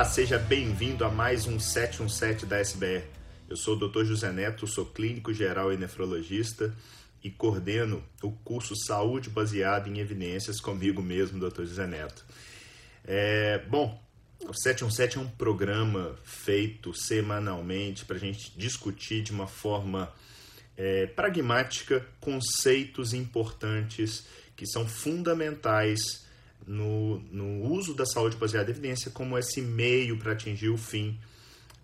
Olá, seja bem-vindo a mais um 717 da SBR. Eu sou o Dr. José Neto, sou clínico geral e nefrologista e coordeno o curso Saúde Baseada em Evidências comigo mesmo, Dr. José Neto. É, bom, o 717 é um programa feito semanalmente para a gente discutir de uma forma é, pragmática conceitos importantes que são fundamentais no, no uso da saúde baseada em evidência como esse meio para atingir o fim,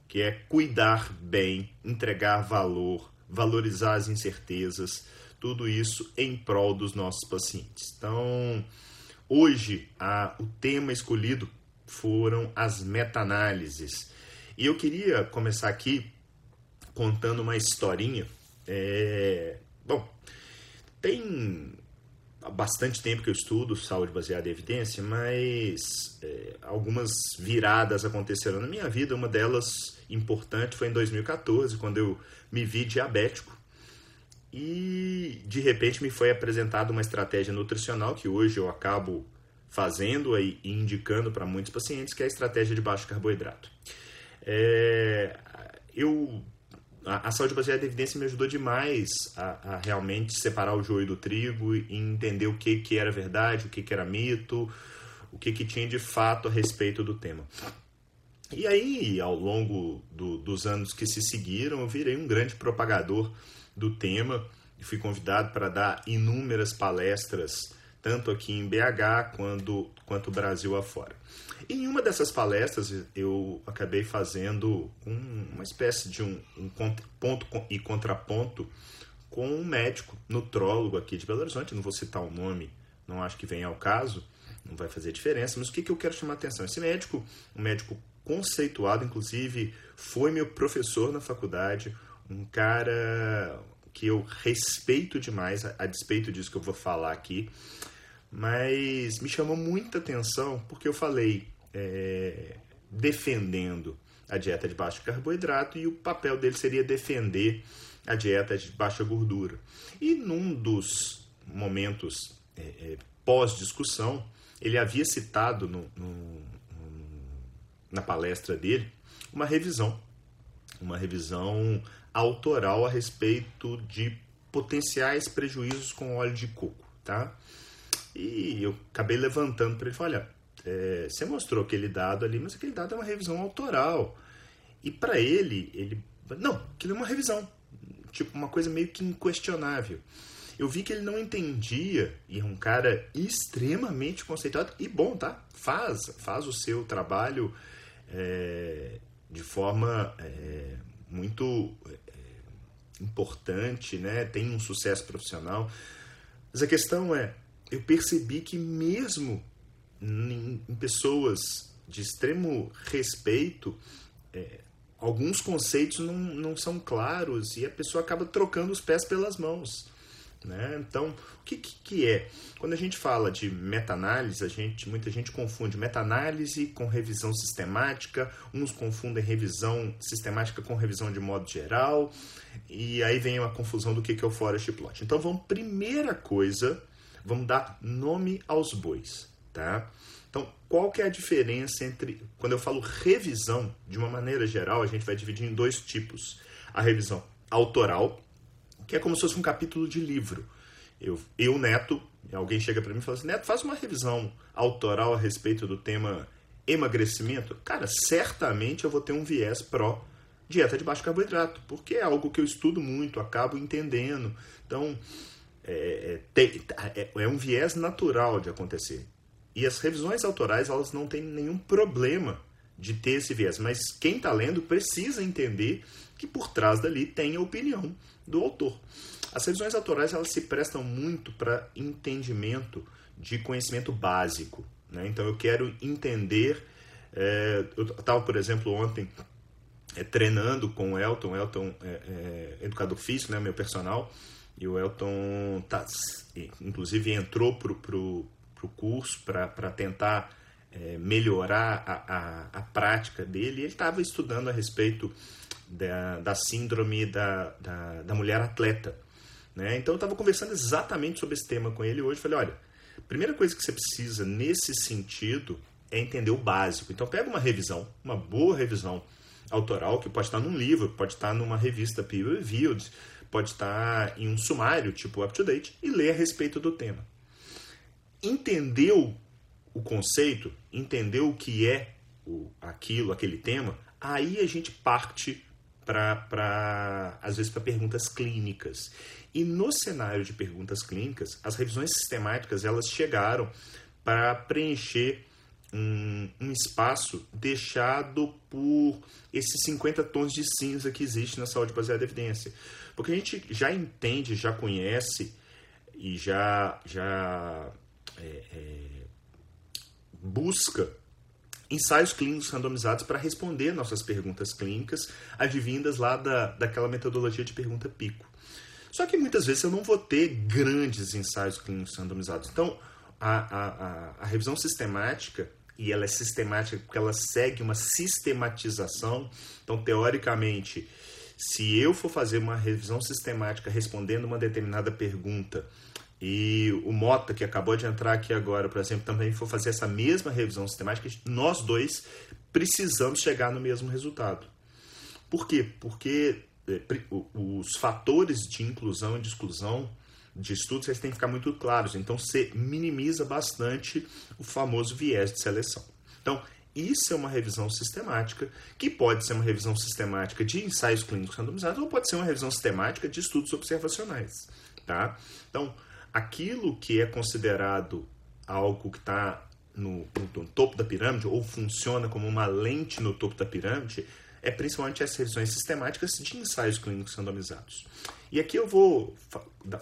que é cuidar bem, entregar valor, valorizar as incertezas, tudo isso em prol dos nossos pacientes. Então, hoje, a, o tema escolhido foram as meta-análises. E eu queria começar aqui contando uma historinha. É, bom, tem há bastante tempo que eu estudo saúde baseada em evidência, mas é, algumas viradas aconteceram na minha vida. Uma delas importante foi em 2014, quando eu me vi diabético e de repente me foi apresentada uma estratégia nutricional que hoje eu acabo fazendo e indicando para muitos pacientes, que é a estratégia de baixo carboidrato. É, eu a, a, saúde baseada em evidência me ajudou demais a, a, realmente separar o joio do trigo e entender o que, que era verdade, o que, que era mito, o que, que tinha de fato a respeito do tema. E aí, ao longo do, dos anos que se seguiram, eu virei um grande propagador do tema e fui convidado para dar inúmeras palestras, tanto aqui em BH quanto, quanto Brasil afora. Em uma dessas palestras, eu acabei fazendo um, uma espécie de um, um, ponto e contraponto com um médico nutrólogo aqui de Belo Horizonte, não vou citar o nome, não acho que venha ao caso, não vai fazer diferença, mas o que, que eu quero chamar a atenção? Esse médico, um médico conceituado, inclusive foi meu professor na faculdade, um cara que eu respeito demais, a, a despeito disso que eu vou falar aqui, mas me chamou muita atenção porque eu falei é, defendendo a dieta de baixo carboidrato e o papel dele seria defender a dieta de baixa gordura. E num dos momentos é, é, pós-discussão, ele havia citado no, no, no, na palestra dele uma revisão, uma revisão autoral a respeito de potenciais prejuízos com óleo de coco, tá? E eu acabei levantando para ele, olha, é, você mostrou aquele dado ali, mas aquele dado é uma revisão autoral. E para ele, ele. Não, aquilo é uma revisão. Tipo, uma coisa meio que inquestionável. Eu vi que ele não entendia, e é um cara extremamente conceituado, e bom, tá? Faz, faz o seu trabalho é, de forma é, muito é, importante, né? Tem um sucesso profissional. Mas a questão é, eu percebi que mesmo em, pessoas de extremo respeito, é, alguns conceitos não, não são claros e a pessoa acaba trocando os pés pelas mãos. Né? Então, o que, que, é? Quando a gente fala de meta-análise, a gente, muita gente confunde meta-análise com revisão sistemática, uns confundem revisão sistemática com revisão de modo geral, e aí vem a confusão do que, que é o Forest Plot. Então, vamos, primeira coisa, vamos dar nome aos bois tá? Então, qual que é a diferença entre quando eu falo revisão, de uma maneira geral, a gente vai dividir em dois tipos. A revisão autoral, que é como se fosse um capítulo de livro. Eu, eu Neto, alguém chega para mim e fala assim: "Neto, faz uma revisão autoral a respeito do tema emagrecimento". Cara, certamente eu vou ter um viés pró dieta de baixo carboidrato, porque é algo que eu estudo muito, acabo entendendo. Então, é, é, é, um viés natural de acontecer. E as revisões autorais, elas não têm nenhum problema de ter esse viés, mas quem está lendo precisa entender que por trás dali tem a opinião do autor. As revisões autorais, elas se prestam muito para entendimento de conhecimento básico. Né? Então, eu quero entender... É, eu estava, por exemplo, ontem é, treinando com o Elton, Elton é, é, educador físico, né, meu personal, e o Elton tá, inclusive entrou para o curso para tentar é, melhorar a, a, a, prática dele. Ele estava estudando a respeito da, da síndrome da, da, da mulher atleta. Né? Então eu estava conversando exatamente sobre esse tema com ele hoje. Falei: olha, primeira coisa que você precisa nesse sentido é entender o básico. Então pega uma revisão, uma boa revisão autoral, que pode estar num livro, pode estar numa revista peer-reviewed, pode estar em um sumário, tipo up-to-date, e lê a respeito do tema. Entendeu o conceito, entendeu o que é o, aquilo, aquele tema, aí a gente parte para, às vezes, para perguntas clínicas. E no cenário de perguntas clínicas, as revisões sistemáticas elas chegaram para preencher um, um, espaço deixado por esses 50 tons de cinza que existe na saúde baseada em evidência. Porque a gente já entende, já conhece e já, já é, é, busca ensaios clínicos randomizados para responder nossas perguntas clínicas advindas lá da, daquela metodologia de pergunta pico. Só que muitas vezes eu não vou ter grandes ensaios clínicos randomizados. Então, a, a, a, a revisão sistemática, e ela é sistemática porque ela segue uma sistematização. Então, teoricamente, se eu for fazer uma revisão sistemática respondendo uma determinada pergunta e o Mota, que acabou de entrar aqui agora, por exemplo, também for fazer essa mesma revisão sistemática, nós dois precisamos chegar no mesmo resultado. Por quê? Porque é, os fatores de inclusão e de exclusão de estudos eles têm que ficar muito claros. Então, você minimiza bastante o famoso viés de seleção. Então, isso é uma revisão sistemática, que pode ser uma revisão sistemática de ensaios clínicos randomizados ou pode ser uma revisão sistemática de estudos observacionais. Tá? Então, aquilo que é considerado algo que está no, no, topo da pirâmide ou funciona como uma lente no topo da pirâmide é principalmente as revisões sistemáticas de ensaios clínicos randomizados. E aqui eu vou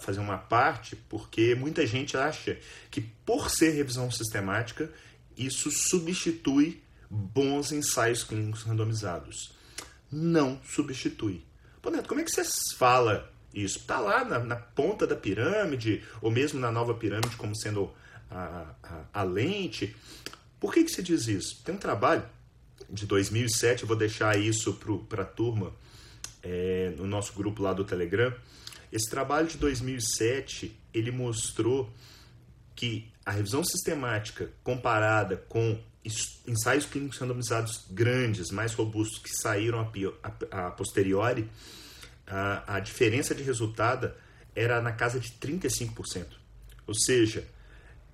fazer uma parte porque muita gente acha que por ser revisão sistemática isso substitui bons ensaios clínicos randomizados. Não substitui. Pô, Neto, como é que você fala isso? Está lá na, na, ponta da pirâmide, ou mesmo na nova pirâmide, como sendo a, a, a lente. Por que, que se diz isso? Tem um trabalho de 2007, eu vou deixar isso para a turma é, no nosso grupo lá do Telegram. Esse trabalho de 2007, ele mostrou que a revisão sistemática comparada com ensaios clínicos randomizados grandes, mais robustos, que saíram a, a, a posteriori, a, a diferença de resultado era na casa de 35%. Ou seja,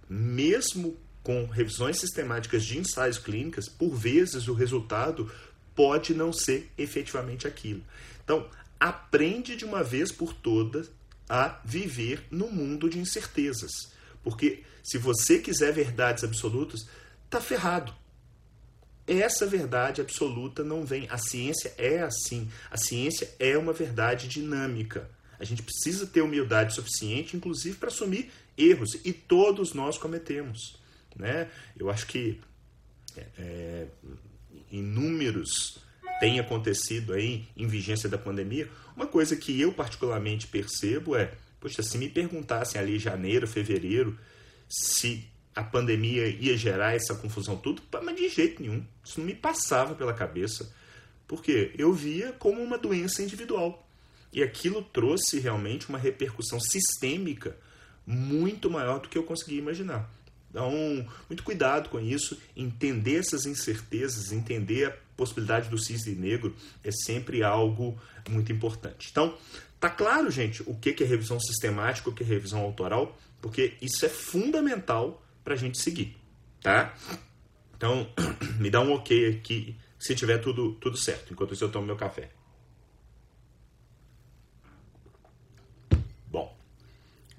mesmo com revisões sistemáticas de ensaios clínicos, por vezes o resultado pode não ser efetivamente aquilo. Então, aprende de uma vez por todas a viver no mundo de incertezas. Porque se você quiser verdades absolutas, tá ferrado. Essa verdade absoluta não vem. A ciência é assim. A ciência é uma verdade dinâmica. A gente precisa ter humildade suficiente, inclusive, para assumir erros. E todos nós cometemos. Né? Eu acho que é, é inúmeros têm acontecido aí em vigência da pandemia. Uma coisa que eu particularmente percebo é, poxa, se me perguntassem ali janeiro, fevereiro, se a pandemia ia gerar essa confusão tudo, mas de jeito nenhum. Isso não me passava pela cabeça. Porque eu via como uma doença individual. E aquilo trouxe realmente uma repercussão sistêmica muito maior do que eu conseguia imaginar. Então, muito cuidado com isso, entender essas incertezas, entender a possibilidade do cisne negro é sempre algo muito importante. Então, tá claro, gente, o que é revisão sistemática, o que é revisão autoral, porque isso é fundamental para a gente seguir, tá? Então, me dá um ok aqui se tiver tudo, tudo certo, enquanto isso eu tomo meu café. Bom,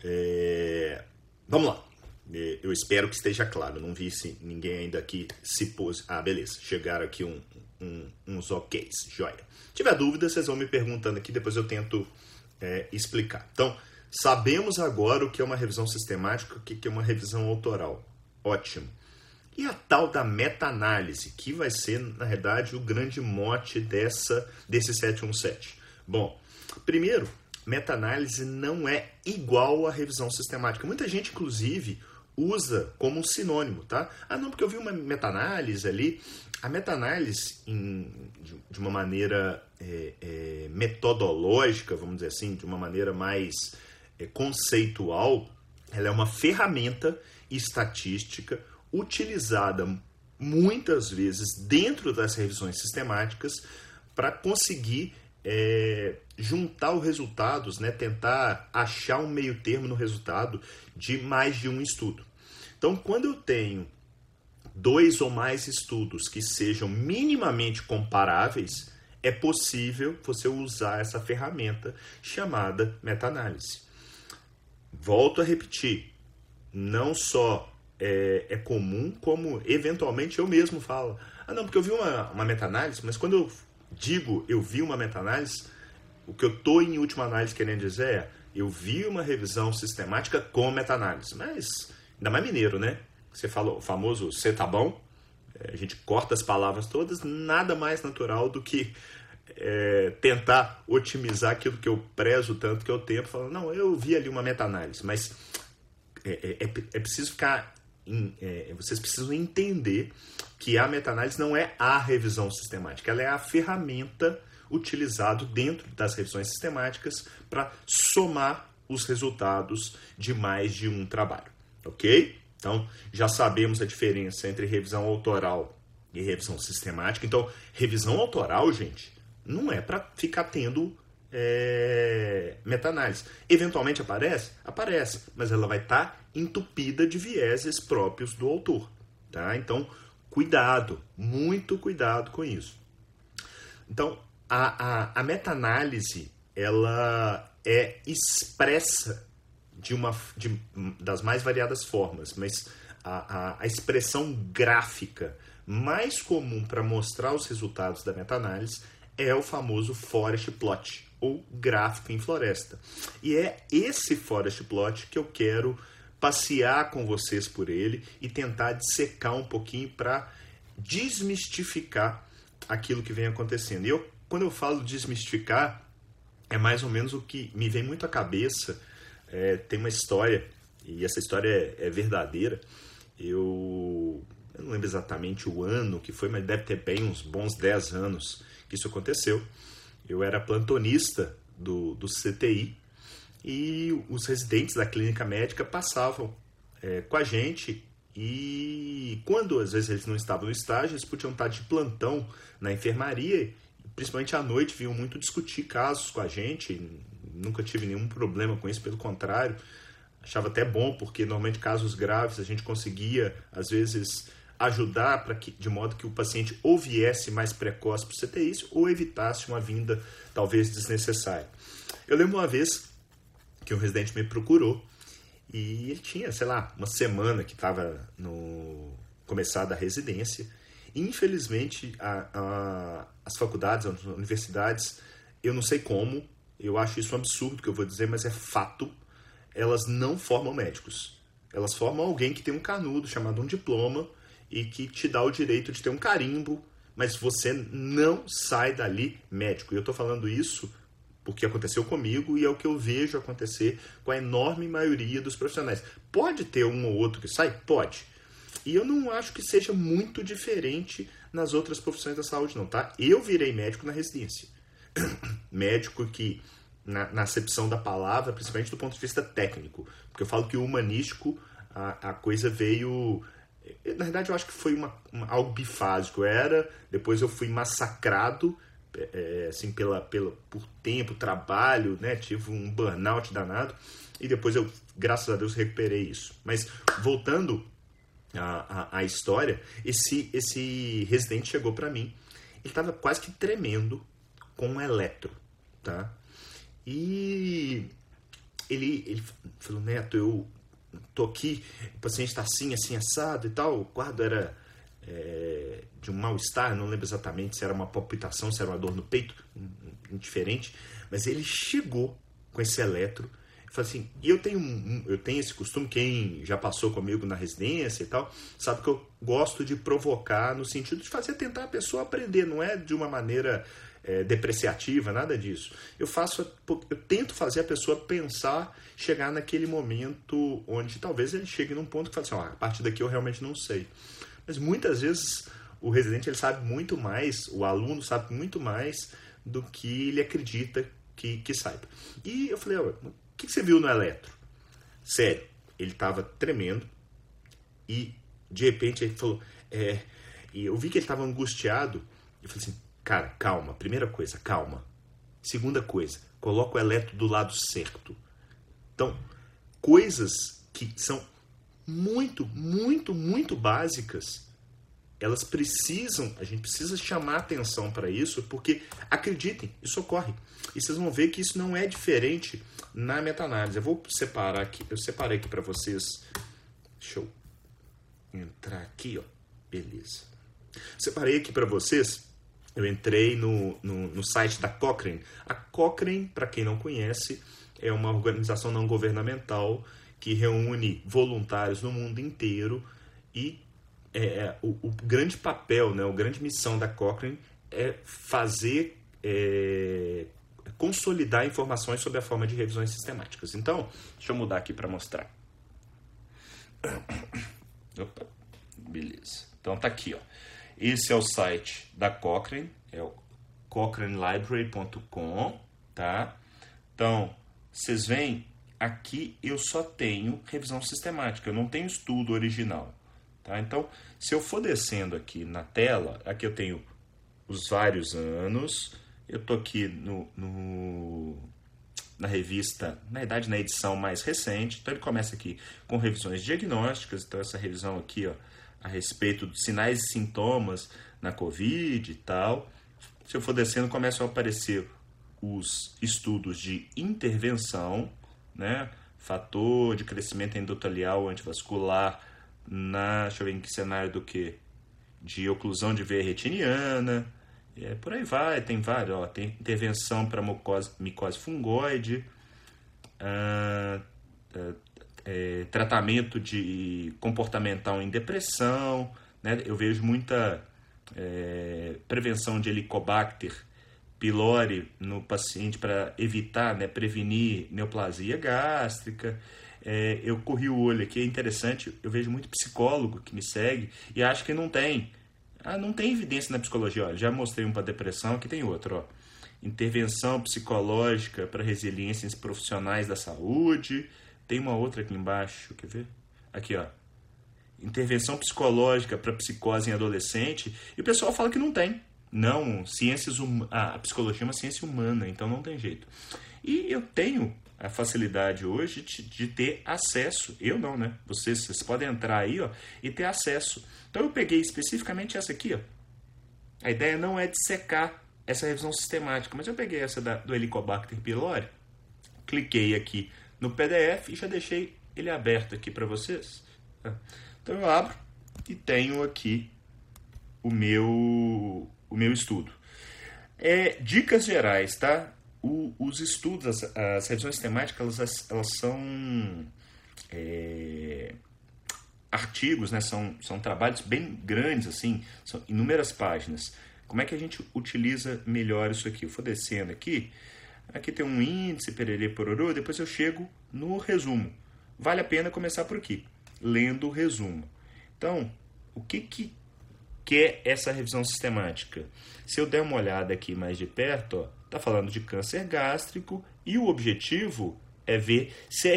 é... vamos lá. É, eu espero que esteja claro. Não vi se ninguém ainda aqui se pôs. Ah, beleza. Chegaram aqui um, um, uns OKs. Joia. Se tiver dúvida, vocês vão me perguntando aqui, depois eu tento é, explicar. Então, sabemos agora o que é uma revisão sistemática, o que é uma revisão autoral. Ótimo. E a tal da meta-análise, que vai ser, na verdade, o grande mote dessa, desse 717. Bom, primeiro, meta-análise não é igual à revisão sistemática. Muita gente, inclusive, usa como um sinônimo, tá? Ah, não, porque eu vi uma meta-análise ali. A meta-análise, de uma maneira é, é, metodológica, vamos dizer assim, de uma maneira mais é, conceitual, ela é uma ferramenta estatística utilizada muitas vezes dentro das revisões sistemáticas para conseguir é, juntar os resultados, né, tentar achar um meio termo no resultado de mais de um estudo. Então, quando eu tenho dois ou mais estudos que sejam minimamente comparáveis, é possível você usar essa ferramenta chamada meta-análise. Volto a repetir, não só é, é, comum, como eventualmente eu mesmo falo. Ah, não, porque eu vi uma, uma meta-análise, mas quando eu digo eu vi uma meta-análise, o que eu estou em última análise querendo dizer é eu vi uma revisão sistemática com meta-análise. Mas, ainda mais mineiro, né? Você falou o famoso você tá bom? É, a gente corta as palavras todas, nada mais natural do que é, tentar otimizar aquilo que eu prezo tanto que é o tempo, falando, não, eu vi ali uma meta-análise, mas é, é, é, é preciso ficar. Em, é, vocês precisam entender que a meta-análise não é a revisão sistemática, ela é a ferramenta utilizada dentro das revisões sistemáticas para somar os resultados de mais de um trabalho, ok? Então, já sabemos a diferença entre revisão autoral e revisão sistemática. Então, revisão autoral, gente, não é para ficar tendo é, meta-análise. Eventualmente aparece? Aparece, mas ela vai estar tá entupida de vieses próprios do autor. Tá? Então, cuidado, muito cuidado com isso. Então, a, a, a meta-análise ela é expressa de uma de, das mais variadas formas, mas a, a, a expressão gráfica mais comum para mostrar os resultados da meta-análise é o famoso forest plot, ou gráfico em floresta. E é esse forest plot que eu quero passear com vocês por ele e tentar dissecar um pouquinho para desmistificar aquilo que vem acontecendo. E eu, quando eu falo desmistificar, é mais ou menos o que me vem muito à cabeça. É, tem uma história, e essa história é, é verdadeira. Eu, eu, não lembro exatamente o ano que foi, mas deve ter bem uns bons 10 anos que isso aconteceu. Eu era plantonista do, do CTI e os residentes da clínica médica passavam é, com a gente e quando às vezes eles não estavam no estágio, eles podiam estar de plantão na enfermaria, principalmente à noite, vinham muito discutir casos com a gente. Nunca tive nenhum problema com isso, pelo contrário, achava até bom, porque normalmente casos graves a gente conseguia, às vezes, ajudar para que de modo que o paciente ou viesse mais precoce para o CTI ou evitasse uma vinda talvez desnecessária. Eu lembro uma vez que um residente me procurou e ele tinha, sei lá, uma semana que estava no começar a residência. Infelizmente, a, a, as faculdades, as universidades, eu não sei como, eu acho isso um absurdo que eu vou dizer, mas é fato, elas não formam médicos. Elas formam alguém que tem um canudo chamado um diploma e que te dá o direito de ter um carimbo, mas você não sai dali médico. E eu estou falando isso porque aconteceu comigo e é o que eu vejo acontecer com a enorme maioria dos profissionais. Pode ter um ou outro que sai? Pode. E eu não acho que seja muito diferente nas outras profissões da saúde, não, tá? Eu virei médico na residência. Médico que, na, na acepção da palavra, principalmente do ponto de vista técnico, porque eu falo que o humanístico, a, a coisa veio na verdade, eu acho que foi uma, uma, algo bifásico. Era, depois eu fui massacrado é, assim, pela, pela, por tempo, trabalho, né? Tive um burnout danado. E depois eu, graças a Deus, recuperei isso. Mas voltando à, à, à história, esse, esse residente chegou para mim. Ele estava quase que tremendo com um eletro, tá? E ele, ele falou, Neto, eu tô aqui, o paciente está assim, assim, assado e tal. O quadro era é, de um mal-estar, não lembro exatamente se era uma palpitação, se era uma dor no peito, indiferente. Mas ele chegou com esse eletro falou assim: e eu tenho, eu tenho esse costume, quem já passou comigo na residência e tal, sabe que eu gosto de provocar no sentido de fazer tentar a pessoa aprender, não é de uma maneira é, depreciativa, nada disso. Eu faço, eu tento fazer a pessoa pensar, chegar naquele momento onde talvez ele chegue num ponto que fala assim, a partir daqui eu realmente não sei. Mas muitas vezes o residente ele sabe muito mais, o aluno sabe muito mais do que ele acredita que, que saiba. E eu falei, o que, que você viu no eletro? Sério, ele estava tremendo e de repente ele falou, é, e eu vi que ele estava angustiado. Eu falei assim, cara, calma. Primeira coisa, calma. Segunda coisa, coloca o eletro do lado certo. Então, coisas que são muito, muito, muito básicas, elas precisam, a gente precisa chamar atenção para isso, porque acreditem, isso ocorre. E vocês vão ver que isso não é diferente na meta-análise. Eu vou separar aqui, eu separei aqui para vocês. Deixa eu entrar aqui, ó. Beleza. Separei aqui para vocês. Eu entrei no, no, no site da Cochrane. A Cochrane, para quem não conhece, é uma organização não governamental que reúne voluntários no mundo inteiro e é, é o, o, grande papel, né, a grande missão da Cochrane é fazer, é, consolidar informações sobre a forma de revisões sistemáticas. Então, deixa eu mudar aqui para mostrar. Opa, beleza. Então tá aqui, ó. Esse é o site da Cochrane, é o cochranelibrary.com, tá? Então, vocês veem, aqui eu só tenho revisão sistemática, eu não tenho estudo original. Tá? Então, se eu for descendo aqui na tela, aqui eu tenho os vários anos, eu estou aqui no, no, na revista, na verdade na edição mais recente, então ele começa aqui com revisões diagnósticas, então essa revisão aqui ó, a respeito dos sinais e sintomas na Covid e tal. Se eu for descendo, começam a aparecer os estudos de intervenção, né? fator de crescimento endotelial antivascular na, deixa eu ver em que cenário do que? De oclusão de veia retiniana, é, por aí vai, tem vários, ó, tem intervenção para micose fungoide, ah, é, tratamento de comportamental em depressão, né? eu vejo muita é, prevenção de helicobacter pylori no paciente para evitar, né, prevenir neoplasia gástrica. É, eu corri o olho aqui, é interessante, eu vejo muito psicólogo que me segue e acha que não tem. Ah, não tem evidência na psicologia. Já mostrei um para depressão, aqui tem outro. Ó. Intervenção psicológica para resiliências profissionais da saúde. Tem uma outra aqui embaixo, quer ver? Aqui, ó. Intervenção psicológica para psicose em adolescente. E o pessoal fala que não tem. Não, ciências hum... ah, a psicologia é uma ciência humana, então não tem jeito. E eu tenho a facilidade hoje de, de, ter acesso. Eu não, né? Vocês, vocês podem entrar aí ó, e ter acesso. Então eu peguei especificamente essa aqui. Ó. A ideia não é de secar essa revisão sistemática, mas eu peguei essa da, do Helicobacter pylori, cliquei aqui no PDF e já deixei ele aberto aqui para vocês. Tá? Então eu abro e tenho aqui o meu o meu estudo. É, dicas gerais, tá? O, os estudos, as, as, revisões temáticas, elas, elas são é, artigos, né? São, são trabalhos bem grandes, assim, são inúmeras páginas. Como é que a gente utiliza melhor isso aqui? Eu vou descendo aqui, aqui tem um índice, pererê, pororô, depois eu chego no resumo. Vale a pena começar por aqui, lendo o resumo. Então, o que, que é essa revisão sistemática. Se eu der uma olhada aqui mais de perto, está falando de câncer gástrico e o objetivo é ver se a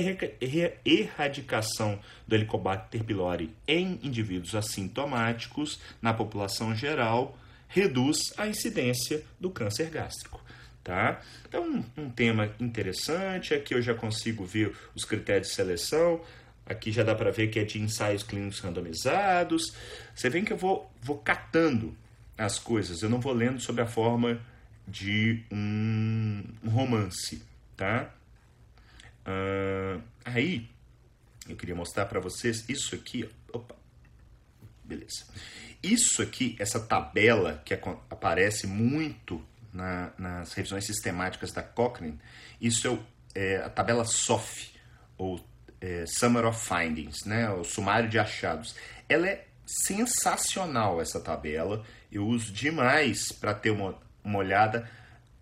erradicação do Helicobacter pylori em indivíduos assintomáticos na população geral reduz a incidência do câncer gástrico. Tá? Então, um tema interessante, aqui eu já consigo ver os critérios de seleção, Aqui já dá para ver que é de ensaios clínicos randomizados. Você vê que eu vou, vou catando as coisas, eu não vou lendo sobre a forma de um, um romance, tá? Uh, aí, eu queria mostrar para vocês isso aqui. Opa, beleza. Isso aqui, essa tabela que aparece muito na, nas revisões sistemáticas da Cochrane, isso é, é a tabela SOF, ou é, Summer of Findings, né, o sumário de achados. Ela é sensacional essa tabela, eu uso demais para ter uma, uma olhada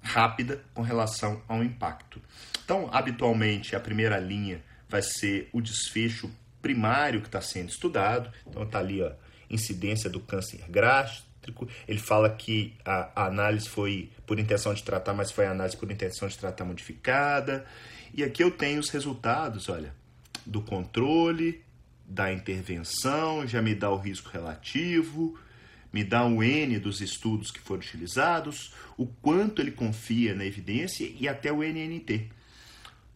rápida com relação ao impacto. Então, habitualmente, a primeira linha vai ser o desfecho primário que está sendo estudado. Então, está ali a incidência do câncer Ele fala que a, a, análise foi por intenção de tratar, mas foi análise por intenção de tratar modificada. E aqui eu tenho os resultados, olha do controle, da intervenção, já me dá o risco relativo, me dá o N dos estudos que foram utilizados, o quanto ele confia na evidência e até o NNT.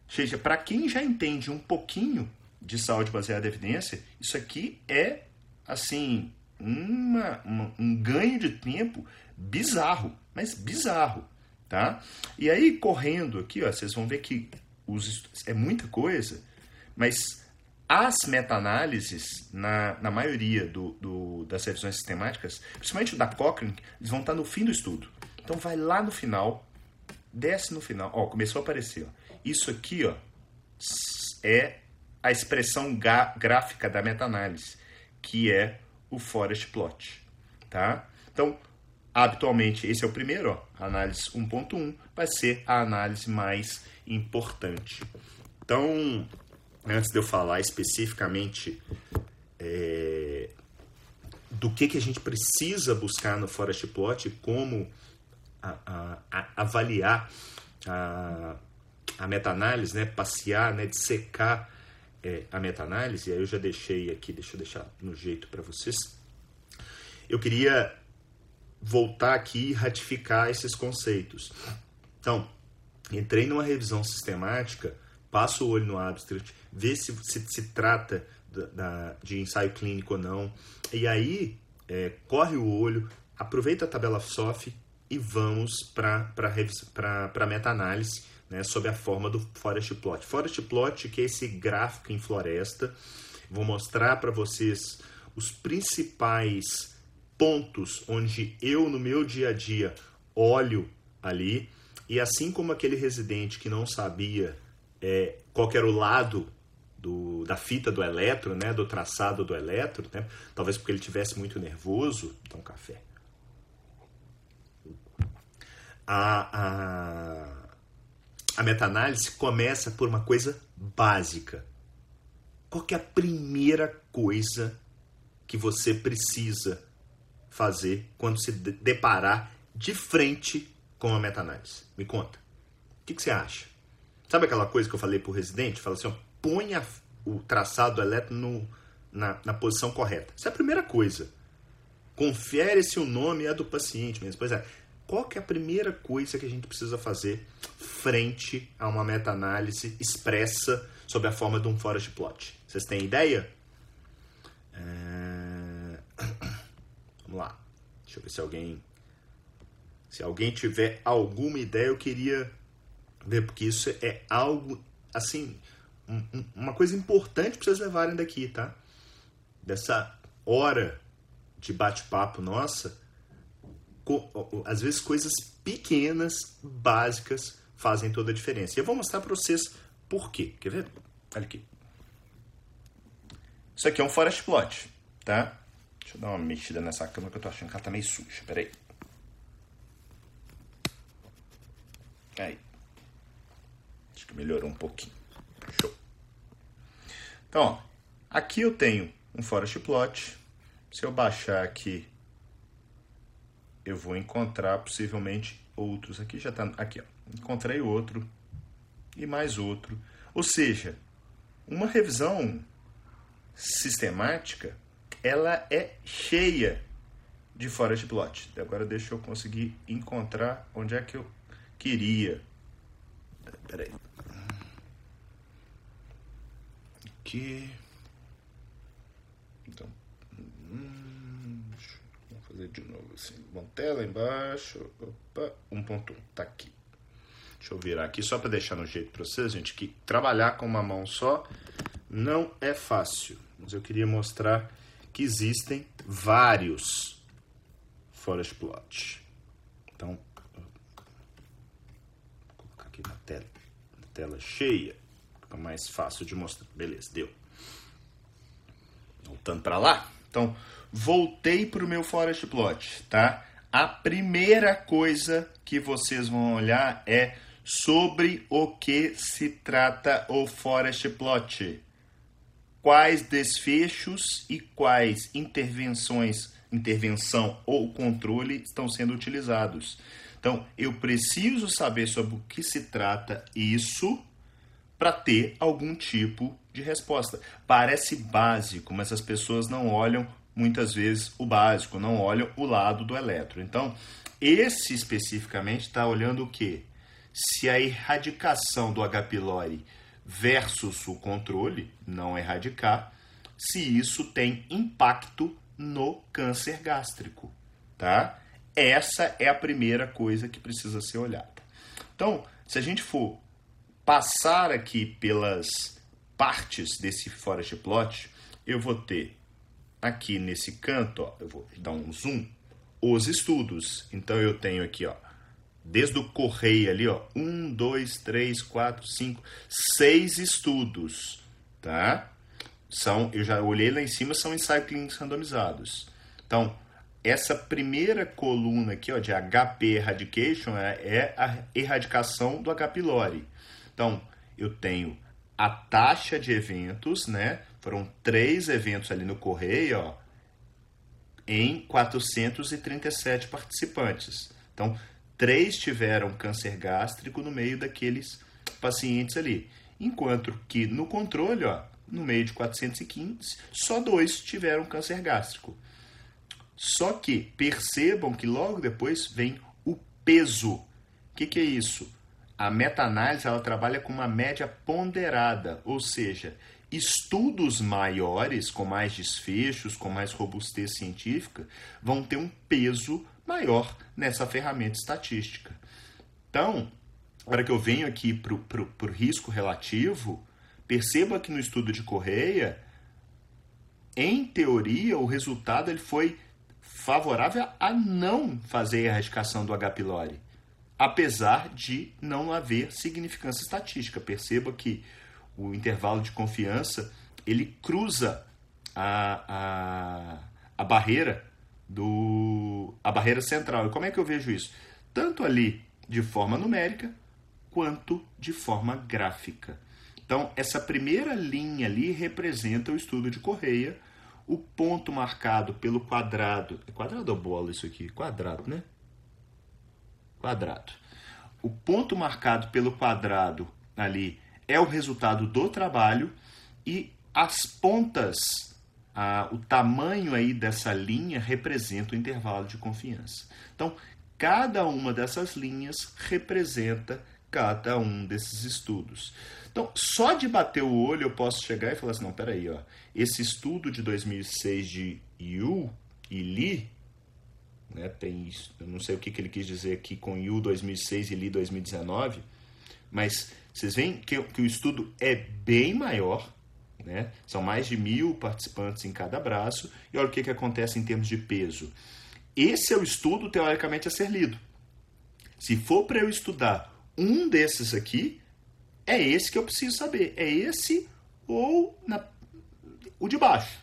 Ou seja, para quem já entende um pouquinho de saúde baseada em evidência, isso aqui é, assim, uma, uma, um ganho de tempo bizarro, mas bizarro, tá? E aí, correndo aqui, ó, vocês vão ver que os, é muita coisa, mas as meta-análises, na, na maioria do, do, das revisões sistemáticas, principalmente o da Cochrane, eles vão estar no fim do estudo. Então vai lá no final, desce no final. Ó, começou a aparecer. Ó. Isso aqui ó, é a expressão gráfica da meta-análise, que é o forest plot. Tá? Então, habitualmente, esse é o primeiro, ó, análise 1.1, vai ser a análise mais importante. Então, antes de eu falar especificamente é, do que, que a gente precisa buscar no Forest Plot, como a, a, a avaliar a, a meta-análise, né, passear, né, dissecar é, a meta-análise, aí eu já deixei aqui, deixa eu deixar no jeito para vocês. Eu queria voltar aqui e ratificar esses conceitos. Então, entrei numa revisão sistemática, passo o olho no abstract, vê se se, se trata da, da, de ensaio clínico ou não, e aí é, corre o olho, aproveita a tabela SOF e vamos para a meta-análise né, sob a forma do Forest Plot. Forest Plot, que é esse gráfico em floresta, vou mostrar para vocês os principais pontos onde eu, no meu dia a dia, olho ali, e assim como aquele residente que não sabia é, qual era o lado do, da fita do eletro, né, do traçado do eletro, né, talvez porque ele tivesse muito nervoso, então café. A, a, a meta-análise começa por uma coisa básica. Qual é a primeira coisa que você precisa fazer quando se deparar de frente com a meta-análise? Me conta. O que, que, você acha? Sabe aquela coisa que eu falei para o residente? Fala assim, ó, ponha o traçado elétrico no, na, na posição correta. Isso é a primeira coisa. Confere se o nome é do paciente mesmo. Pois é, qual que é a primeira coisa que a gente precisa fazer frente a uma meta-análise expressa sob a forma de um forest plot? Vocês têm ideia? É... Vamos lá. Deixa eu ver se alguém se alguém tiver alguma ideia, eu queria ver, porque isso é algo, assim, um, uma coisa importante para vocês levarem daqui, tá? Dessa hora de bate-papo nossa, às vezes coisas pequenas, básicas, fazem toda a diferença. E eu vou mostrar para vocês por quê. Quer ver? Olha aqui. Isso aqui é um forest plot, tá? Deixa eu dar uma mexida nessa câmera que eu tô achando que ela tá meio suja. Pera aí. Aí. Acho que melhorou um pouquinho. Show. Então, ó, aqui eu tenho um forest plot. Se eu baixar aqui eu vou encontrar possivelmente outros. Aqui já está. Aqui, ó. Encontrei outro e mais outro. Ou seja, uma revisão sistemática ela é cheia de forest plot. Agora deixa eu conseguir encontrar onde é que eu queria. Peraí. Aqui. Então. De novo assim. Tela embaixo. Opa, 1.1. Tá aqui. Deixa eu virar aqui só para deixar no jeito para vocês, gente, que trabalhar com uma mão só não é fácil. Mas eu queria mostrar que existem vários forest plot. Então, vou colocar aqui na tela, na tela cheia, fica mais fácil de mostrar. Beleza, deu. Voltando para lá. Então, voltei para o meu forest plot, tá? A primeira coisa que vocês vão olhar é sobre o que se trata o forest plot quais desfechos e quais intervenções, intervenção ou controle estão sendo utilizados. Então, eu preciso saber sobre o que se trata isso para ter algum tipo de resposta. Parece básico, mas as pessoas não olham muitas vezes o básico, não olham o lado do elétron. Então, esse especificamente está olhando o quê? Se a erradicação do H. pylori versus o controle, não erradicar, se isso tem impacto no câncer gástrico, tá? Essa é a primeira coisa que precisa ser olhada. Então, se a gente for passar aqui pelas partes desse forest plot, eu vou ter aqui nesse canto, ó, eu vou dar um zoom, os estudos. Então eu tenho aqui, ó, desde o correio ali, ó, um, dois, três, quatro, cinco, seis estudos, tá? São, eu já olhei lá em cima, são ensaios clínicos randomizados. Então, essa primeira coluna aqui, ó, de HP eradication é, é a erradicação do H. pylori. Então, eu tenho a taxa de eventos, né? Foram três eventos ali no correio, ó, em 437 participantes. Então, três tiveram câncer gástrico no meio daqueles pacientes ali. Enquanto que no controle, ó, no meio de 415, só dois tiveram câncer gástrico. Só que percebam que logo depois vem o peso. O que, que é isso? A meta-análise ela trabalha com uma média ponderada, ou seja, estudos maiores, com mais desfechos, com mais robustez científica, vão ter um peso maior nessa ferramenta estatística. Então, na hora que eu venho aqui para o risco relativo, perceba que no estudo de Correia, em teoria, o resultado ele foi favorável a não fazer a erradicação do H. pylori, apesar de não haver significância estatística. Perceba que o intervalo de confiança ele cruza a, a, a barreira do a barreira central. E como é que eu vejo isso? Tanto ali de forma numérica quanto de forma gráfica. Então, essa primeira linha ali representa o estudo de Correia, o ponto marcado pelo quadrado. É quadrado ou bola isso aqui? Quadrado, né? Quadrado. O ponto marcado pelo quadrado ali é o resultado do trabalho e as pontas, a, o tamanho aí dessa linha representa o intervalo de confiança. Então, cada uma dessas linhas representa cada um desses estudos. Então, só de bater o olho eu posso chegar e falar assim, não, peraí, ó, esse estudo de 2006 de Yu e Li, né, tem isso, eu não sei o que, que ele quis dizer aqui com Yu 2006 e Li 2019, mas vocês veem que, que o estudo é bem maior, né? São mais de mil participantes em cada braço. E olha o que, que acontece em termos de peso. Esse é o estudo, teoricamente, a ser lido. Se for para eu estudar um desses aqui, é esse que eu preciso saber. É esse ou na, o de baixo.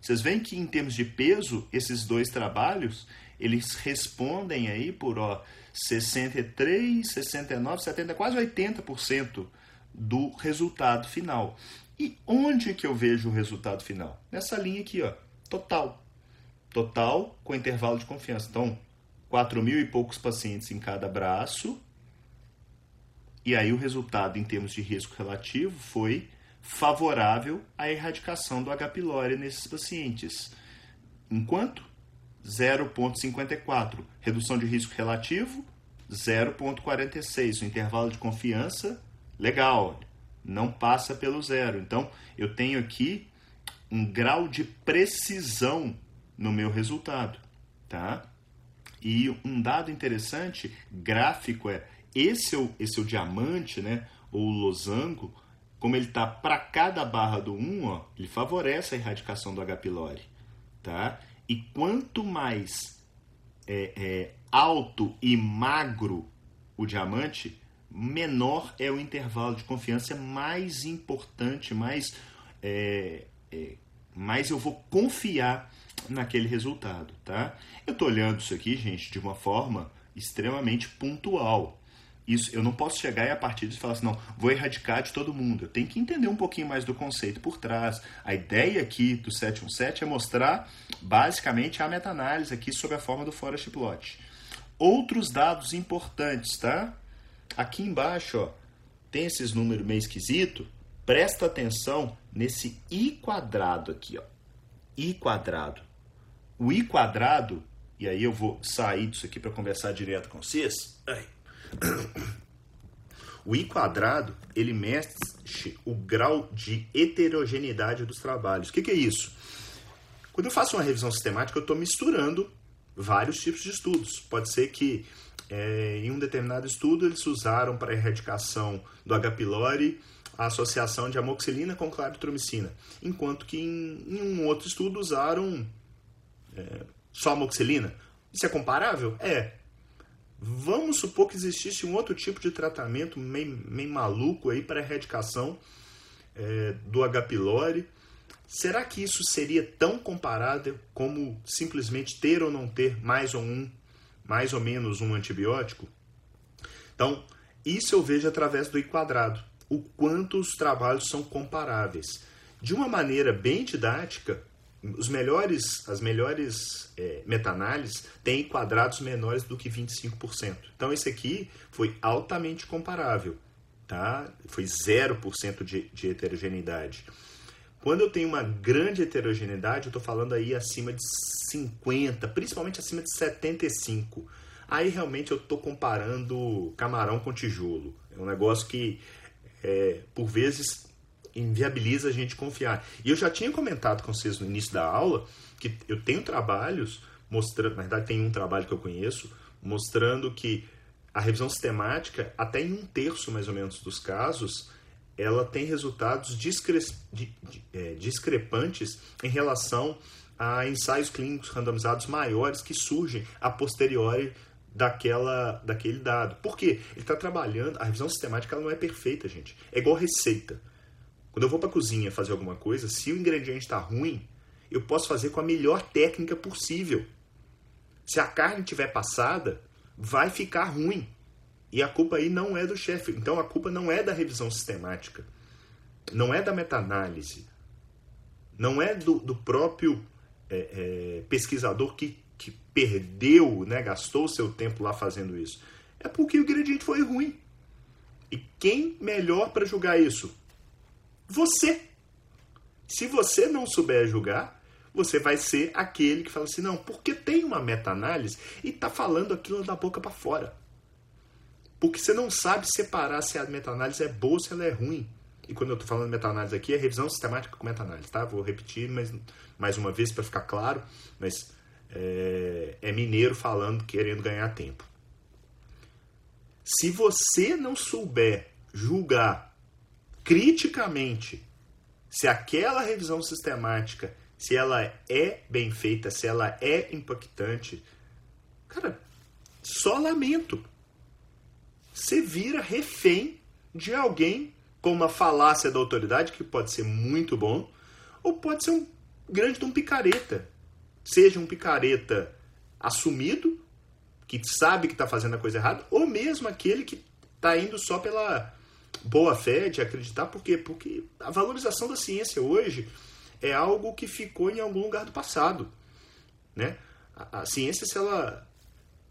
Vocês veem que, em termos de peso, esses dois trabalhos, eles respondem aí por ó, 63, 69, 70, quase 80% do resultado final. E onde que eu vejo o resultado final? Nessa linha aqui, ó, total. Total com intervalo de confiança. Então, 4 mil e poucos pacientes em cada braço. E aí o resultado em termos de risco relativo foi favorável à erradicação do H. pylori nesses pacientes. Enquanto 0,54. Redução de risco relativo, 0,46. O intervalo de confiança, legal, não passa pelo zero. Então, eu tenho aqui um grau de precisão no meu resultado, tá? E um dado interessante, gráfico, é esse é o, esse é o diamante, né? Ou o losango, como ele está para cada barra do 1, ó, ele favorece a erradicação do H. pylori, tá? E quanto mais é, é, alto e magro o diamante, menor é o intervalo de confiança, mais importante, mais, é, é, mais eu vou confiar naquele resultado, tá? Eu estou olhando isso aqui, gente, de uma forma extremamente pontual. Isso, eu não posso chegar e a partir disso falar assim, não, vou erradicar de todo mundo. Eu tenho que entender um pouquinho mais do conceito por trás. A ideia aqui do 717 é mostrar basicamente a meta-análise aqui sobre a forma do Forest Plot. Outros dados importantes, tá? Aqui embaixo, ó, tem esses números meio esquisito. Presta atenção nesse i quadrado aqui, ó. i quadrado. o I quadrado, e aí eu vou sair disso aqui para conversar direto com vocês. Ai. O I quadrado, ele mexe o grau de heterogeneidade dos trabalhos. O que, que é isso? Quando eu faço uma revisão sistemática, eu estou misturando vários tipos de estudos. Pode ser que é, em um determinado estudo eles usaram para a erradicação do H. pylori a associação de amoxilina com claritromicina, enquanto que em, em um outro estudo usaram é, só amoxilina. Isso é comparável? É. Vamos supor que existisse um outro tipo de tratamento meio, meio maluco aí para erradicação é, do H. pylori. Será que isso seria tão comparável como simplesmente ter ou não ter mais ou um, mais ou menos um antibiótico? Então, isso eu vejo através do I quadrado, o quanto os trabalhos são comparáveis. De uma maneira bem didática, os melhores, as melhores é, meta-análises têm quadrados menores do que 25%. Então, esse aqui foi altamente comparável, tá? Foi 0% de, de heterogeneidade. Quando eu tenho uma grande heterogeneidade, eu estou falando aí acima de 50, principalmente acima de 75. Aí realmente eu estou comparando camarão com tijolo. É um negócio que, é, por vezes, inviabiliza a gente confiar. E eu já tinha comentado com vocês no início da aula que eu tenho trabalhos mostrando, na verdade tem um trabalho que eu conheço, mostrando que a revisão sistemática, até em um terço mais ou menos dos casos, ela tem resultados discre é, discrepantes em relação a ensaios clínicos randomizados maiores que surgem a posteriori daquela, daquele dado. Por quê? Ele está trabalhando, a revisão sistemática ela não é perfeita, gente. É igual receita. Quando eu vou para a cozinha fazer alguma coisa, se o ingrediente está ruim, eu posso fazer com a melhor técnica possível. Se a carne estiver passada, vai ficar ruim. E a culpa aí não é do chefe. Então a culpa não é da revisão sistemática. Não é da meta-análise. Não é do, do próprio é, é, pesquisador que, que perdeu, né, gastou seu tempo lá fazendo isso. É porque o ingrediente foi ruim. E quem melhor para julgar isso? Você. Se você não souber julgar, você vai ser aquele que fala assim: não, porque tem uma meta-análise e está falando aquilo da boca para fora. Porque você não sabe separar se a meta-análise é boa ou se ela é ruim. E quando eu estou falando meta-análise aqui, é revisão sistemática com meta-análise, tá? Vou repetir mais, mais uma vez para ficar claro, mas é, é mineiro falando, querendo ganhar tempo. Se você não souber julgar criticamente se aquela revisão sistemática, se ela é bem feita, se ela é impactante, cara, só lamento. Você vira refém de alguém com uma falácia da autoridade, que pode ser muito bom, ou pode ser um grande de um picareta. Seja um picareta assumido, que sabe que está fazendo a coisa errada, ou mesmo aquele que está indo só pela boa fé de acreditar, por quê? Porque a valorização da ciência hoje é algo que ficou em algum lugar do passado, né? A, a ciência, se ela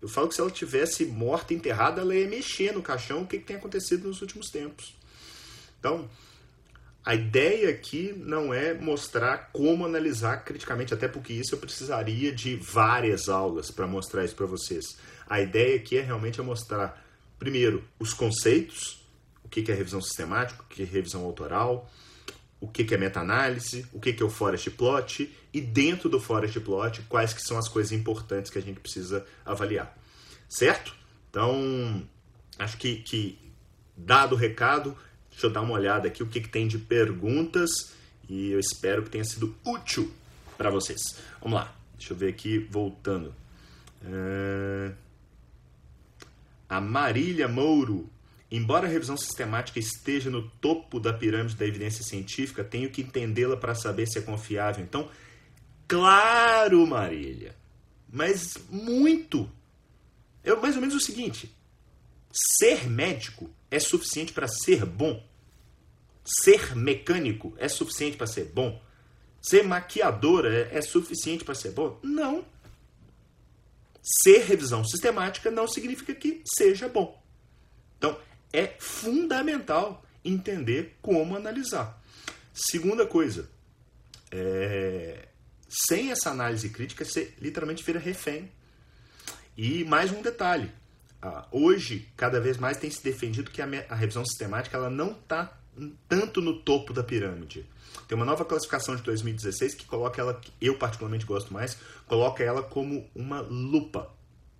eu falo que se ela tivesse morta, enterrada, ela ia mexer no caixão o que, que tem acontecido nos últimos tempos. Então, a ideia aqui não é mostrar como analisar criticamente, até porque isso eu precisaria de várias aulas para mostrar isso para vocês. A ideia aqui é realmente é mostrar, primeiro, os conceitos, o que é revisão sistemática, o que é revisão autoral, o que é meta-análise, o que é o forest plot e dentro do forest plot quais que são as coisas importantes que a gente precisa avaliar, certo? Então, acho que, que dado o recado, deixa eu dar uma olhada aqui o que, que tem de perguntas e eu espero que tenha sido útil para vocês. Vamos lá, deixa eu ver aqui, voltando. A Marília Mouro Embora a revisão sistemática esteja no topo da pirâmide da evidência científica, tenho que entendê-la para saber se é confiável. Então, claro, Marília, mas muito. É mais ou menos o seguinte: ser médico é suficiente para ser bom? Ser mecânico é suficiente para ser bom? Ser maquiadora é, é suficiente para ser bom? Não. Ser revisão sistemática não significa que seja bom. Então, é fundamental entender como analisar. Segunda coisa, é, sem essa análise crítica, você literalmente vira refém. E mais um detalhe: hoje, cada vez mais tem se defendido que a revisão sistemática ela não está tanto no topo da pirâmide. Tem uma nova classificação de 2016 que coloca ela, eu particularmente gosto mais, coloca ela como uma lupa.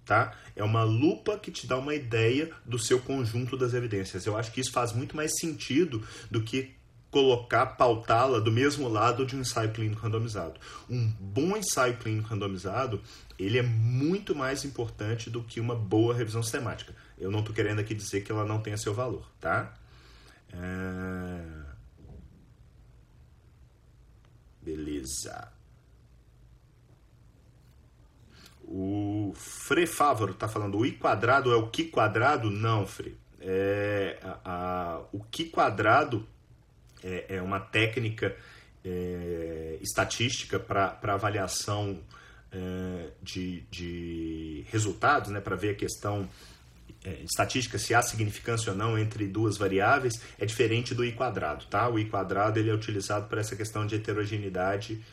Tá? É uma lupa que te dá uma ideia do seu conjunto das evidências. Eu acho que isso faz muito mais sentido do que colocar, pautá-la do mesmo lado de um ensaio clínico randomizado. Um bom ensaio clínico randomizado, ele é muito mais importante do que uma boa revisão sistemática. Eu não estou querendo aqui dizer que ela não tenha seu valor, tá? É... Beleza. O Fre Fávoro está falando, o I quadrado é o Q quadrado? Não, Fre. É, a, a, o Q quadrado é, é uma técnica é, estatística para avaliação é, de, de resultados, né, para ver a questão é, estatística se há significância ou não entre duas variáveis é diferente do i quadrado, tá? O i quadrado ele é utilizado para essa questão de heterogeneidade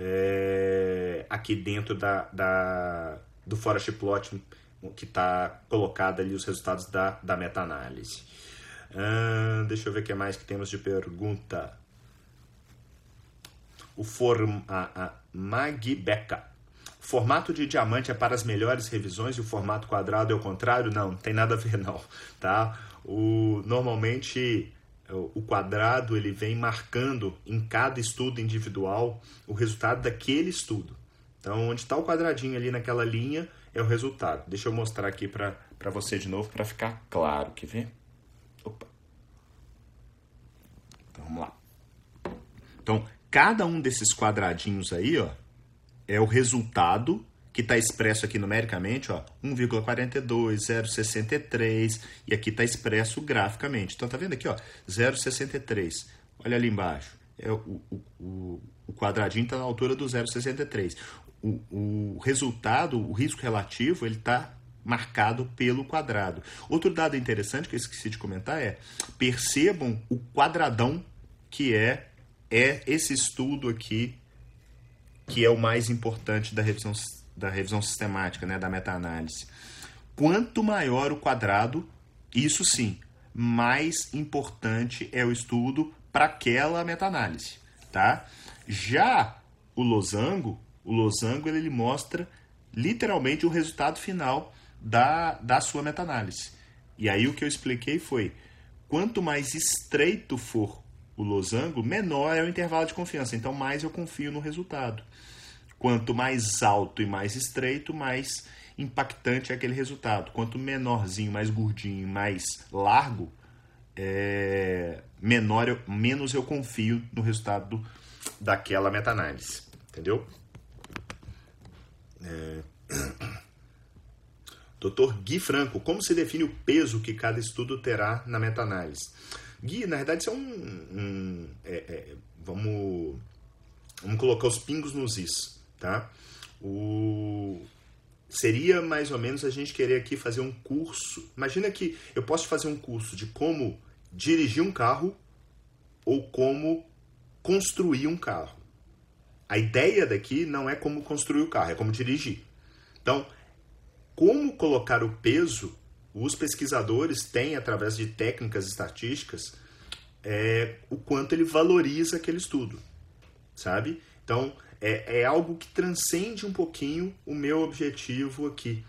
é, aqui dentro da, da, do forest plot que está colocado ali os resultados da, da meta-análise. Deixa eu ver o que mais que temos de pergunta. O form, a, a Magbeca formato de diamante é para as melhores revisões e o formato quadrado é o contrário? Não, não tem nada a ver não, tá? O, normalmente o quadrado ele vem marcando em cada estudo individual o resultado daquele estudo. Então, onde está o quadradinho ali naquela linha é o resultado. Deixa eu mostrar aqui para você de novo para ficar claro. Quer ver? Opa. Então, vamos lá. Então, cada um desses quadradinhos aí, ó, é o resultado que está expresso aqui numericamente, ó, 1,42, 0,63, e aqui está expresso graficamente. Então, tá vendo aqui, ó, 0,63. Olha ali embaixo. É o, o, o quadradinho está na altura do 0,63. O, o resultado, o risco relativo, ele está marcado pelo quadrado. Outro dado interessante que eu esqueci de comentar é, percebam o quadradão que é, é esse estudo aqui que é o mais importante da revisão, da revisão sistemática, né, da meta-análise. Quanto maior o quadrado, isso sim, mais importante é o estudo para aquela meta-análise, tá? Já o losango, o losango ele mostra literalmente o resultado final da, da sua meta-análise. E aí o que eu expliquei foi, quanto mais estreito for o losango, menor é o intervalo de confiança, então mais eu confio no resultado. Quanto mais alto e mais estreito, mais impactante é aquele resultado. Quanto menorzinho, mais gordinho, mais largo, é, menor eu, menos eu confio no resultado do, daquela meta-análise. Entendeu? É... Gui Franco, como se define o peso que cada estudo terá na meta-análise? Gui, na verdade, isso é um. um é, é, vamos, vamos colocar os pingos nos is. Tá? O, seria mais ou menos a gente querer aqui fazer um curso. Imagina que eu posso fazer um curso de como dirigir um carro ou como construir um carro. A ideia daqui não é como construir o carro, é como dirigir. Então, como colocar o peso os pesquisadores têm, através de técnicas estatísticas, é, o quanto ele valoriza aquele estudo, sabe? Então, é, é algo que transcende um pouquinho o meu objetivo aqui.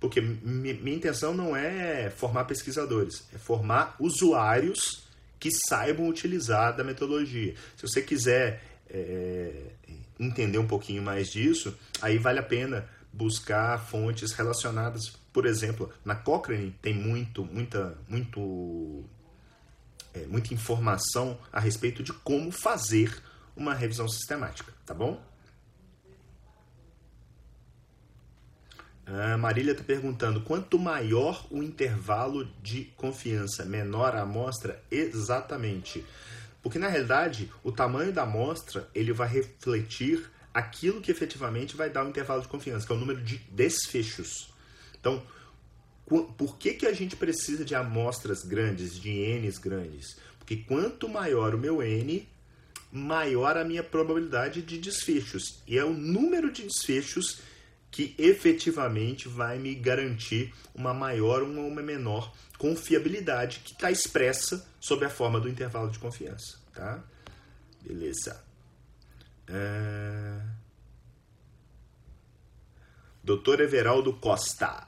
Porque minha intenção não é formar pesquisadores, é formar usuários que saibam utilizar da metodologia. Se você quiser é, entender um pouquinho mais disso, aí vale a pena buscar fontes relacionadas por exemplo, na Cochrane tem muito, muita, muito, é, muita informação a respeito de como fazer uma revisão sistemática, tá bom? A Marília está perguntando: quanto maior o intervalo de confiança, menor a amostra? Exatamente. Porque na realidade, o tamanho da amostra ele vai refletir aquilo que efetivamente vai dar o intervalo de confiança, que é o número de desfechos. Então, por que, que a gente precisa de amostras grandes, de N's grandes? Porque quanto maior o meu N, maior a minha probabilidade de desfechos. E é o número de desfechos que efetivamente vai me garantir uma maior ou uma menor confiabilidade que está expressa sob a forma do intervalo de confiança. Tá? Beleza. É... Doutor Everaldo Costa.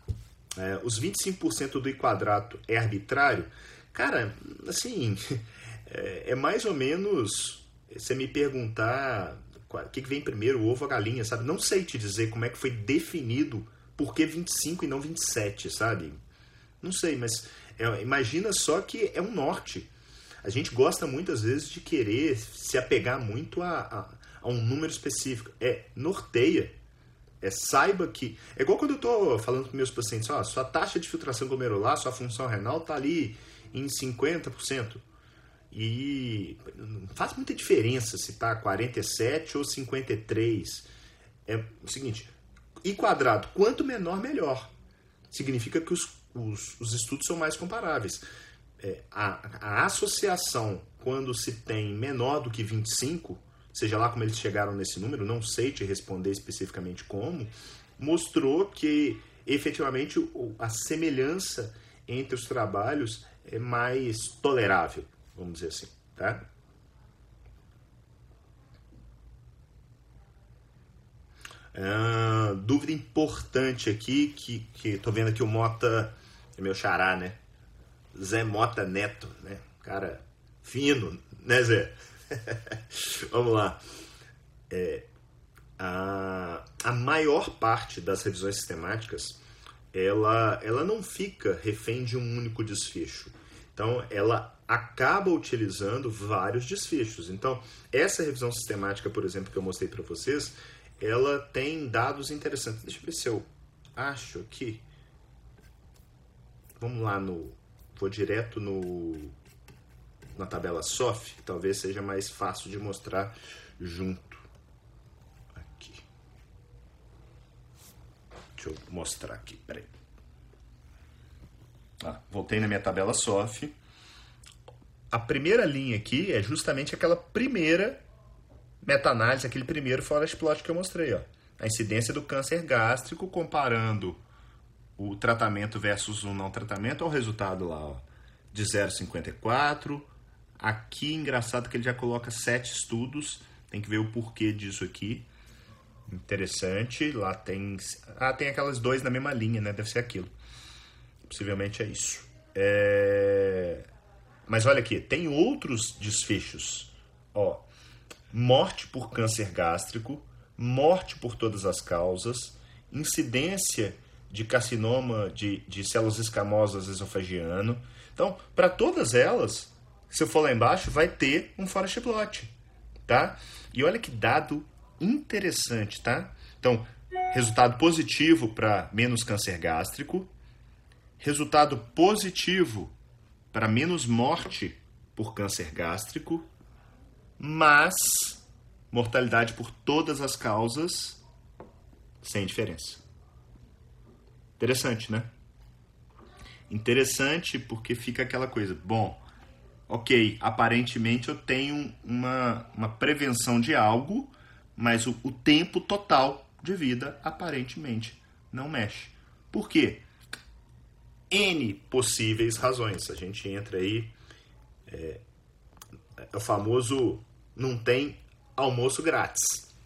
É, os 25% do I quadrado é arbitrário? Cara, assim, é, é mais ou menos você me perguntar o que, vem primeiro, o ovo ou a galinha, sabe? Não sei te dizer como é que foi definido por que 25 e não 27, sabe? Não sei, mas é, imagina só que é um norte. A gente gosta muitas vezes de querer se apegar muito a, a, a um número específico. É, norteia. É, saiba que. É igual quando eu estou falando com meus pacientes: ó, sua taxa de filtração glomerular, sua função renal está ali em 50%. E faz muita diferença se está 47 ou 53. É o seguinte, I quadrado, quanto menor, melhor. Significa que os, os, os estudos são mais comparáveis. É, a, a associação, quando se tem menor do que 25, seja lá como eles chegaram nesse número, não sei te responder especificamente como, mostrou que efetivamente a semelhança entre os trabalhos é mais tolerável vamos dizer assim, tá? Ah, dúvida importante aqui, que, que tô vendo aqui o Mota, é meu xará, né? Zé Mota Neto, né? Cara fino, né, Zé? Vamos lá. É, a, a maior parte das revisões sistemáticas, ela, ela não fica refém de um único desfecho. Então, ela acaba utilizando vários desfechos. Então, essa revisão sistemática, por exemplo, que eu mostrei para vocês, ela tem dados interessantes. Deixa eu ver se eu acho que. Vamos lá no. Vou direto no na tabela SOF, talvez seja mais fácil de mostrar junto. Aqui. Deixa eu mostrar aqui, peraí. Ah, voltei na minha tabela SOF a primeira linha aqui é justamente aquela primeira meta-análise, aquele primeiro forest plot que eu mostrei. Ó. A incidência do câncer gástrico comparando o tratamento versus o não tratamento, olha o resultado lá, ó, de 0,54. Aqui, engraçado que ele já coloca sete estudos, tem que ver o porquê disso aqui. Interessante, lá tem... Ah, tem aquelas dois na mesma linha, né? Deve ser aquilo. Possivelmente é isso. É... Mas olha aqui, tem outros desfechos. Ó, morte por câncer gástrico, morte por todas as causas, incidência de carcinoma de, de células escamosas esofagiano. Então, para todas elas, se eu for lá embaixo, vai ter um forest plot, tá? E olha que dado interessante, tá? Então, resultado positivo para menos câncer gástrico, resultado positivo para menos morte por câncer gástrico, mas mortalidade por todas as causas sem diferença. Interessante, né? Interessante porque fica aquela coisa, bom, ok, aparentemente eu tenho uma, uma prevenção de algo, mas o, o tempo total de vida aparentemente não mexe. Por quê? N possíveis razões. A gente entra aí, é, é o famoso não tem almoço grátis.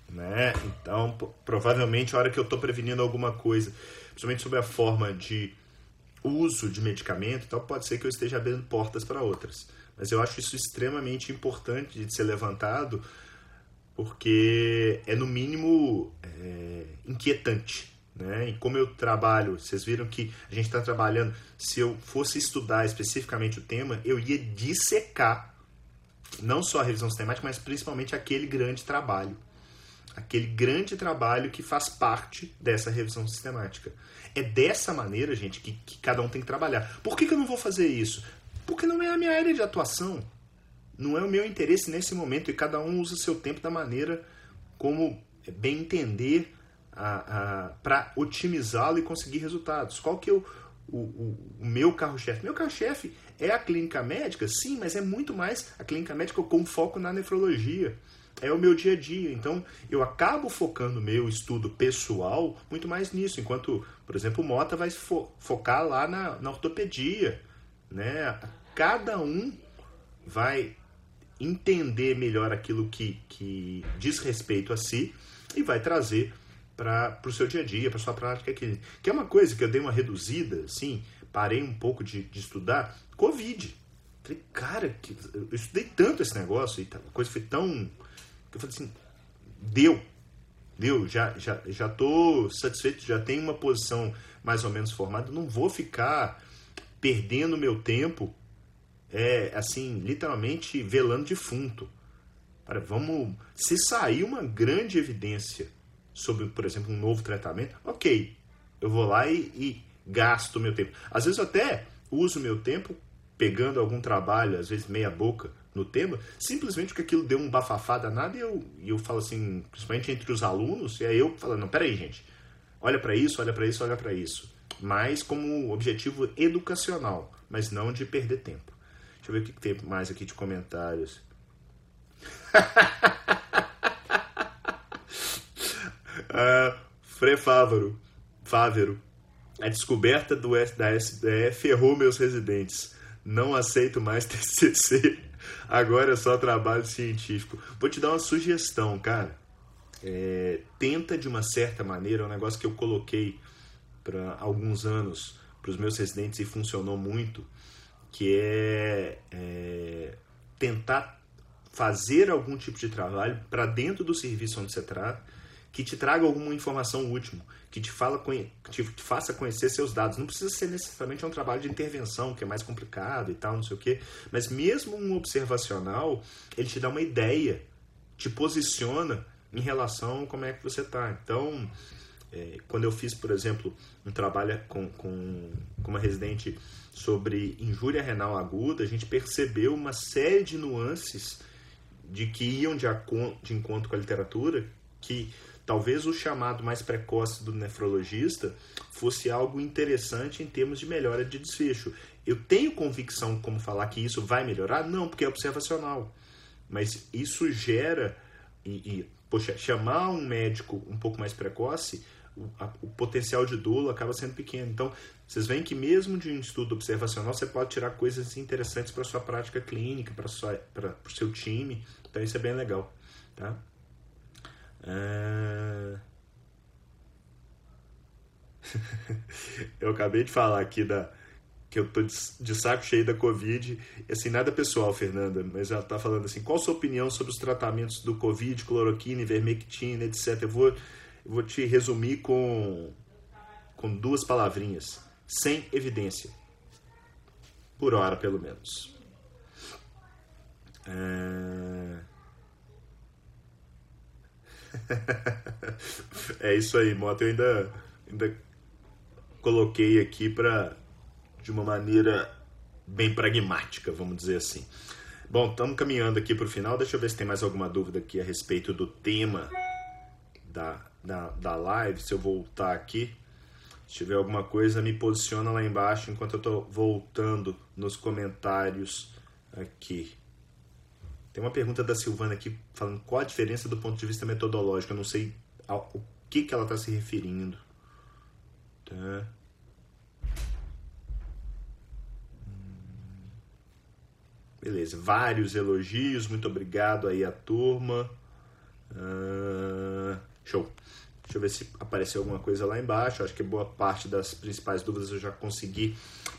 Né? Então, provavelmente, a hora que eu estou prevenindo alguma coisa, principalmente sobre a forma de uso de medicamento, então pode ser que eu esteja abrindo portas para outras. Mas eu acho isso extremamente importante de ser levantado, porque é, no mínimo, é, inquietante. Né? E como eu trabalho, vocês viram que a gente está trabalhando. Se eu fosse estudar especificamente o tema, eu ia dissecar não só a revisão sistemática, mas principalmente aquele grande trabalho. Aquele grande trabalho que faz parte dessa revisão sistemática. É dessa maneira, gente, que, que cada um tem que trabalhar. Por que, que eu não vou fazer isso? Porque não é a minha área de atuação. Não é o meu interesse nesse momento. E cada um usa seu tempo da maneira como bem entender para otimizá-lo e conseguir resultados. Qual que é o, o, o, o meu carro-chefe. Meu carro-chefe é a clínica médica, sim, mas é muito mais a clínica médica com foco na nefrologia. É o meu dia a dia. Então, eu acabo focando meu estudo pessoal muito mais nisso, enquanto, por exemplo, o Mota vai fo focar lá na, na ortopedia. Né? Cada um vai entender melhor aquilo que, que diz respeito a si e vai trazer para o seu dia a dia, para sua prática clínica. Que é uma coisa que eu dei uma reduzida, assim, parei um pouco de, de estudar, Covid. Falei, cara, eu estudei tanto esse negócio e a coisa foi tão. Eu falei assim, deu. Deu, já, já, já tô satisfeito, já tenho uma posição mais ou menos formada, não vou ficar perdendo meu tempo, é, assim, literalmente velando defunto. Para, vamos, se sair uma grande evidência sobre, por exemplo, um novo tratamento, ok, eu vou lá e, e gasto meu tempo. Às vezes eu até uso meu tempo pegando algum trabalho, às vezes meia boca, no tema, simplesmente porque aquilo deu um bafafá danado e eu, e eu falo assim, principalmente entre os alunos, e aí eu falo, não, peraí, gente, olha para isso, olha para isso, olha para isso. Mas como objetivo educacional, mas não de perder tempo. Deixa eu ver o que tem mais aqui de comentários. uh, Frei Fávaro, Fávero, a descoberta do, da SBE ferrou meus residentes. Não aceito mais TCC. Agora é só trabalho científico. Vou te dar uma sugestão, cara. É, tenta de uma certa maneira, é um negócio que eu coloquei para alguns anos para os meus residentes e funcionou muito, que é, é tentar fazer algum tipo de trabalho para dentro do serviço onde você trata, que te traga alguma informação útil, que te, fala, que te faça conhecer seus dados. Não precisa ser necessariamente um trabalho de intervenção, que é mais complicado e tal, não sei o quê, mas mesmo um observacional, ele te dá uma ideia, te posiciona em relação a como é que você está. Então, é, quando eu fiz, por exemplo, um trabalho com, com, com uma residente sobre injúria renal aguda, a gente percebeu uma série de nuances de que iam de, de encontro com a literatura, que talvez o chamado mais precoce do nefrologista fosse algo interessante em termos de melhora de desfecho. Eu tenho convicção como falar que isso vai melhorar? Não, porque é observacional. Mas isso gera e, e poxa, chamar um médico um pouco mais precoce, o, a, o potencial de dolo acaba sendo pequeno. Então, vocês veem que mesmo de um estudo observacional você pode tirar coisas interessantes para sua prática clínica, para o seu time. Então isso é bem legal, tá? É... eu acabei de falar aqui da que eu tô de saco cheio da Covid. Assim, nada pessoal, Fernanda, mas ela tá falando assim: qual a sua opinião sobre os tratamentos do Covid, cloroquina, ivermectina, etc. Eu vou, eu vou te resumir com, com duas palavrinhas: sem evidência. Por hora, pelo menos. É... é isso aí, Moto. Eu ainda, ainda coloquei aqui para de uma maneira bem pragmática, vamos dizer assim. Bom, estamos caminhando aqui para o final. Deixa eu ver se tem mais alguma dúvida aqui a respeito do tema da, da, da live. Se eu voltar aqui, se tiver alguma coisa, me posiciona lá embaixo enquanto eu estou voltando nos comentários aqui. Tem uma pergunta da Silvana aqui falando qual a diferença do ponto de vista metodológico. Eu não sei ao, que, que ela está se referindo. Tá. Beleza, vários elogios, muito obrigado aí a turma. Uh, show. Deixa eu ver se apareceu alguma coisa lá embaixo. Acho que boa parte das principais dúvidas eu já consegui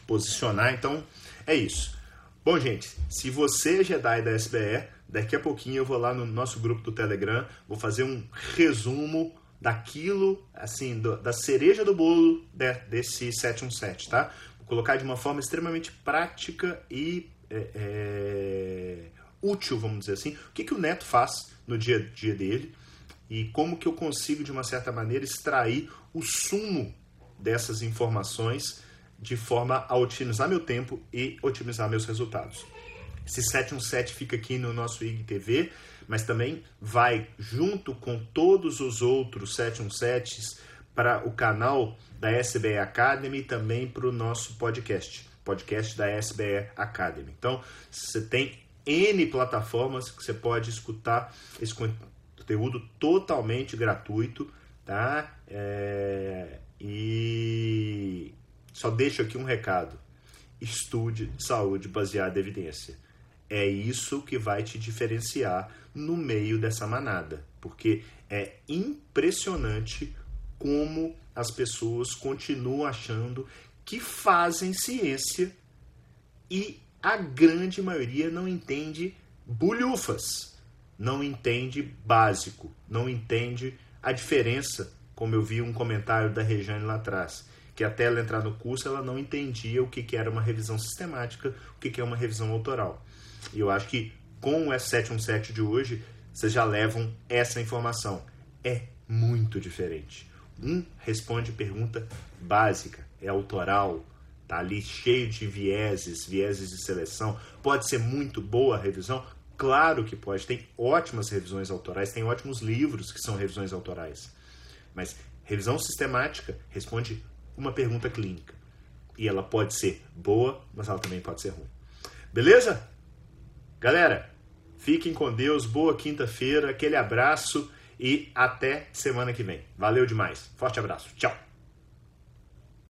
posicionar. Então, é isso. Bom, gente, se você é Jedi da SBE, daqui a pouquinho eu vou lá no nosso grupo do Telegram, vou fazer um resumo daquilo, assim, do, da cereja do bolo de, desse 717, tá? Vou colocar de uma forma extremamente prática e é, é, útil, vamos dizer assim. O que, que o Neto faz no dia a dia dele e como que eu consigo, de uma certa maneira, extrair o sumo dessas informações de forma a otimizar meu tempo e otimizar meus resultados. Esse 717 fica aqui no nosso IGTV, mas também vai junto com todos os outros 717s para o canal da SBE Academy e também para o nosso podcast, podcast da SBE Academy. Então, você tem N plataformas que você pode escutar esse conteúdo totalmente gratuito, tá? É... E só deixo aqui um recado: estude saúde baseada em evidência. É isso que vai te diferenciar no meio dessa manada, porque é impressionante como as pessoas continuam achando que fazem ciência e a grande maioria não entende bulhufas, não entende básico, não entende a diferença, como eu vi um comentário da Rejane lá atrás, que até ela entrar no curso ela não entendia o que, que era uma revisão sistemática, o que, que é uma revisão autoral. E eu acho que com o S717 de hoje, vocês já levam essa informação. É muito diferente. Um responde pergunta básica, é autoral, tá ali cheio de vieses, vieses de seleção. Pode ser muito boa a revisão? Claro que pode. Tem ótimas revisões autorais, tem ótimos livros que são revisões autorais. Mas revisão sistemática responde uma pergunta clínica. E ela pode ser boa, mas ela também pode ser ruim. Beleza? Galera, fiquem com Deus, boa quinta-feira, aquele abraço e até semana que vem. Valeu demais. Forte abraço. Tchau.